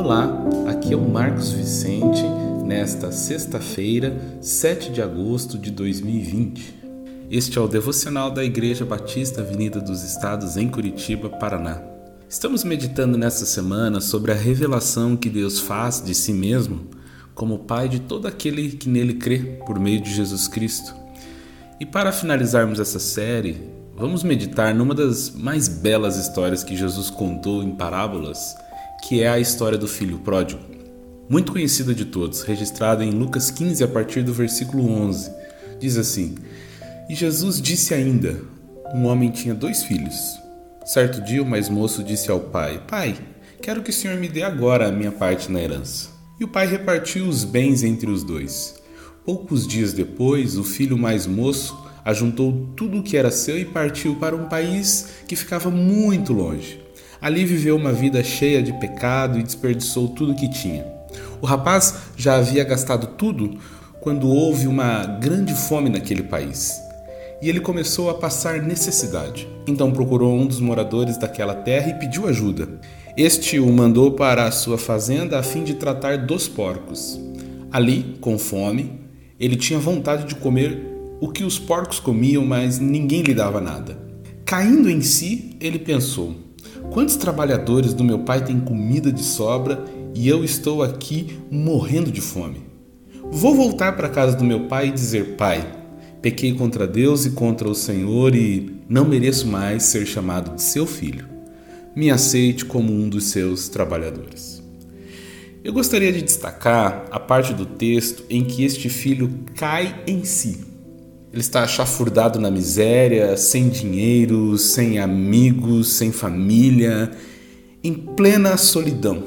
Olá, aqui é o Marcos Vicente, nesta sexta-feira, 7 de agosto de 2020. Este é o devocional da Igreja Batista Avenida dos Estados em Curitiba, Paraná. Estamos meditando nesta semana sobre a revelação que Deus faz de si mesmo como Pai de todo aquele que nele crê por meio de Jesus Cristo. E para finalizarmos essa série, vamos meditar numa das mais belas histórias que Jesus contou em parábolas que é a história do filho pródigo. Muito conhecida de todos, registrada em Lucas 15 a partir do versículo 11. Diz assim: E Jesus disse ainda: Um homem tinha dois filhos. Certo dia, o mais moço disse ao pai: Pai, quero que o senhor me dê agora a minha parte na herança. E o pai repartiu os bens entre os dois. Poucos dias depois, o filho mais moço ajuntou tudo o que era seu e partiu para um país que ficava muito longe. Ali viveu uma vida cheia de pecado e desperdiçou tudo que tinha. O rapaz já havia gastado tudo quando houve uma grande fome naquele país. E ele começou a passar necessidade. Então procurou um dos moradores daquela terra e pediu ajuda. Este o mandou para a sua fazenda a fim de tratar dos porcos. Ali, com fome, ele tinha vontade de comer o que os porcos comiam, mas ninguém lhe dava nada. Caindo em si, ele pensou: Quantos trabalhadores do meu pai têm comida de sobra e eu estou aqui morrendo de fome? Vou voltar para a casa do meu pai e dizer: Pai, pequei contra Deus e contra o Senhor e não mereço mais ser chamado de seu filho. Me aceite como um dos seus trabalhadores. Eu gostaria de destacar a parte do texto em que este filho cai em si. Ele está chafurdado na miséria, sem dinheiro, sem amigos, sem família, em plena solidão.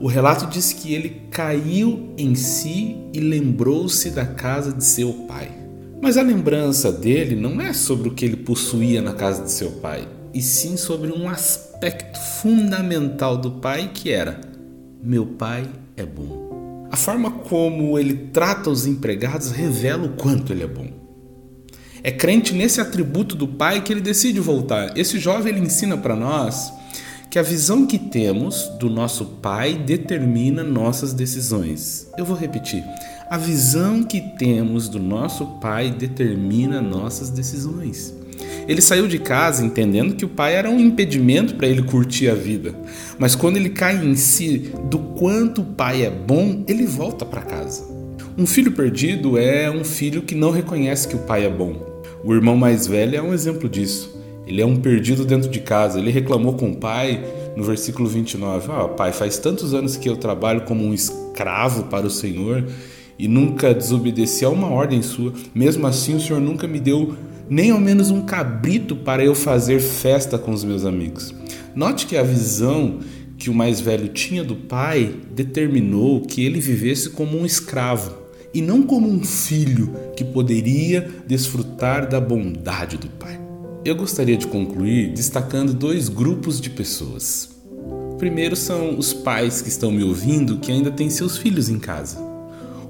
O relato diz que ele caiu em si e lembrou-se da casa de seu pai. Mas a lembrança dele não é sobre o que ele possuía na casa de seu pai, e sim sobre um aspecto fundamental do pai que era: meu pai é bom. A forma como ele trata os empregados revela o quanto ele é bom. É crente nesse atributo do Pai que ele decide voltar. Esse jovem ele ensina para nós que a visão que temos do nosso Pai determina nossas decisões. Eu vou repetir. A visão que temos do nosso Pai determina nossas decisões. Ele saiu de casa entendendo que o pai era um impedimento para ele curtir a vida. Mas quando ele cai em si do quanto o pai é bom, ele volta para casa. Um filho perdido é um filho que não reconhece que o pai é bom. O irmão mais velho é um exemplo disso. Ele é um perdido dentro de casa. Ele reclamou com o pai no versículo 29. Ah, pai, faz tantos anos que eu trabalho como um escravo para o Senhor e nunca desobedeci a uma ordem sua. Mesmo assim, o Senhor nunca me deu nem ao menos um cabrito para eu fazer festa com os meus amigos. Note que a visão que o mais velho tinha do pai determinou que ele vivesse como um escravo e não como um filho que poderia desfrutar da bondade do Pai. Eu gostaria de concluir destacando dois grupos de pessoas. Primeiro são os pais que estão me ouvindo que ainda têm seus filhos em casa.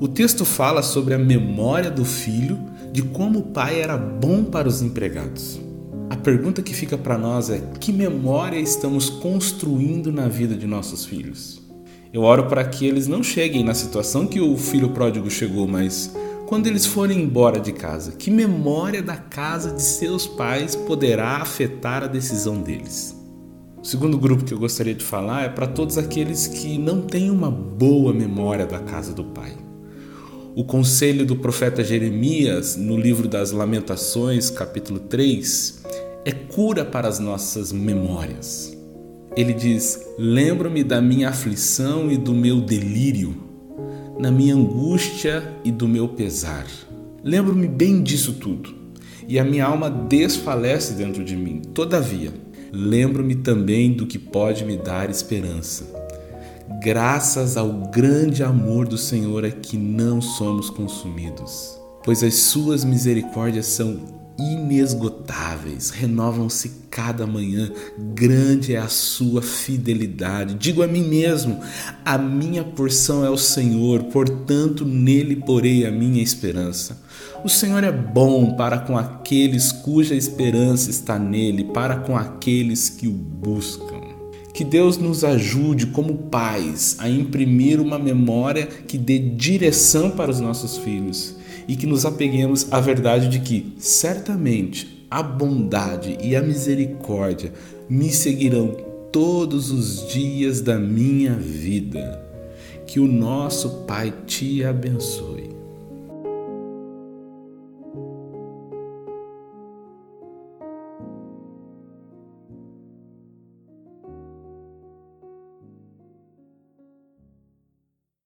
O texto fala sobre a memória do filho de como o pai era bom para os empregados. A pergunta que fica para nós é: que memória estamos construindo na vida de nossos filhos? Eu oro para que eles não cheguem na situação que o filho pródigo chegou, mas quando eles forem embora de casa, que memória da casa de seus pais poderá afetar a decisão deles? O segundo grupo que eu gostaria de falar é para todos aqueles que não têm uma boa memória da casa do pai. O conselho do profeta Jeremias, no livro das Lamentações, capítulo 3, é cura para as nossas memórias. Ele diz: Lembro-me da minha aflição e do meu delírio, na minha angústia e do meu pesar. Lembro-me bem disso tudo, e a minha alma desfalece dentro de mim. Todavia, lembro-me também do que pode me dar esperança. Graças ao grande amor do Senhor é que não somos consumidos, pois as suas misericórdias são inesgotáveis, renovam-se cada manhã. Grande é a sua fidelidade. Digo a mim mesmo: a minha porção é o Senhor, portanto nele porei a minha esperança. O Senhor é bom para com aqueles cuja esperança está nele, para com aqueles que o buscam. Que Deus nos ajude, como pais, a imprimir uma memória que dê direção para os nossos filhos e que nos apeguemos à verdade de que, certamente, a bondade e a misericórdia me seguirão todos os dias da minha vida. Que o nosso Pai te abençoe.